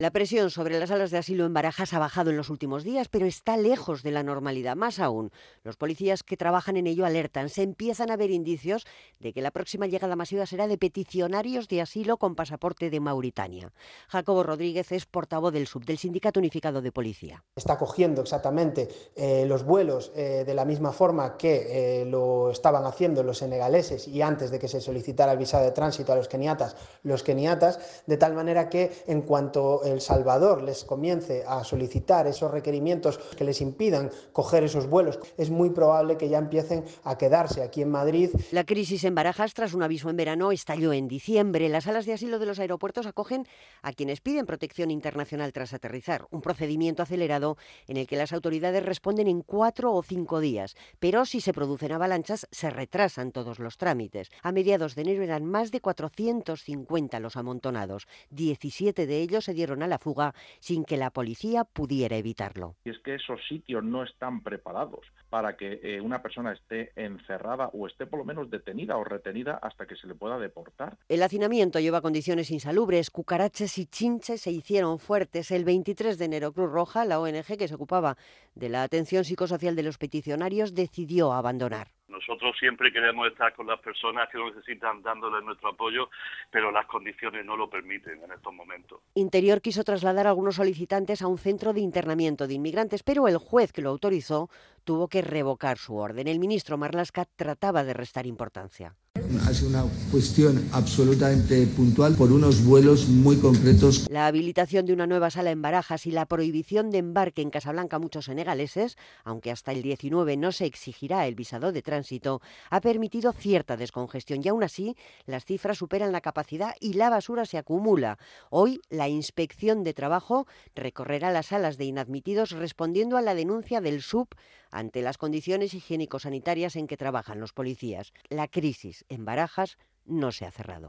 La presión sobre las salas de asilo en Barajas ha bajado en los últimos días, pero está lejos de la normalidad. Más aún, los policías que trabajan en ello alertan. Se empiezan a ver indicios de que la próxima llegada masiva será de peticionarios de asilo con pasaporte de Mauritania. Jacobo Rodríguez es portavoz del SUB, del Sindicato Unificado de Policía. Está cogiendo exactamente eh, los vuelos eh, de la misma forma que eh, lo estaban haciendo los senegaleses y antes de que se solicitara el visado de tránsito a los keniatas, los keniatas, de tal manera que en cuanto el Salvador les comience a solicitar esos requerimientos que les impidan coger esos vuelos, es muy probable que ya empiecen a quedarse aquí en Madrid. La crisis en Barajas, tras un aviso en verano, estalló en diciembre. Las salas de asilo de los aeropuertos acogen a quienes piden protección internacional tras aterrizar, un procedimiento acelerado en el que las autoridades responden en cuatro o cinco días, pero si se producen avalanchas se retrasan todos los trámites. A mediados de enero eran más de 450 los amontonados, 17 de ellos se dieron a la fuga sin que la policía pudiera evitarlo. Y es que esos sitios no están preparados para que eh, una persona esté encerrada o esté por lo menos detenida o retenida hasta que se le pueda deportar. El hacinamiento lleva condiciones insalubres. Cucaraches y chinches se hicieron fuertes. El 23 de enero Cruz Roja, la ONG que se ocupaba de la atención psicosocial de los peticionarios, decidió abandonar. Nosotros siempre queremos estar con las personas que lo necesitan dándoles nuestro apoyo, pero las condiciones no lo permiten en estos momentos. Interior quiso trasladar a algunos solicitantes a un centro de internamiento de inmigrantes, pero el juez que lo autorizó tuvo que revocar su orden. El ministro Marlasca trataba de restar importancia. Ha sido una cuestión absolutamente puntual por unos vuelos muy concretos. La habilitación de una nueva sala en Barajas y la prohibición de embarque en Casablanca a muchos senegaleses, aunque hasta el 19 no se exigirá el visado de tránsito, ha permitido cierta descongestión y aún así las cifras superan la capacidad y la basura se acumula. Hoy la inspección de trabajo recorrerá las salas de inadmitidos respondiendo a la denuncia del SUB ante las condiciones higiénico-sanitarias en que trabajan los policías. La crisis en Barajas no se ha cerrado.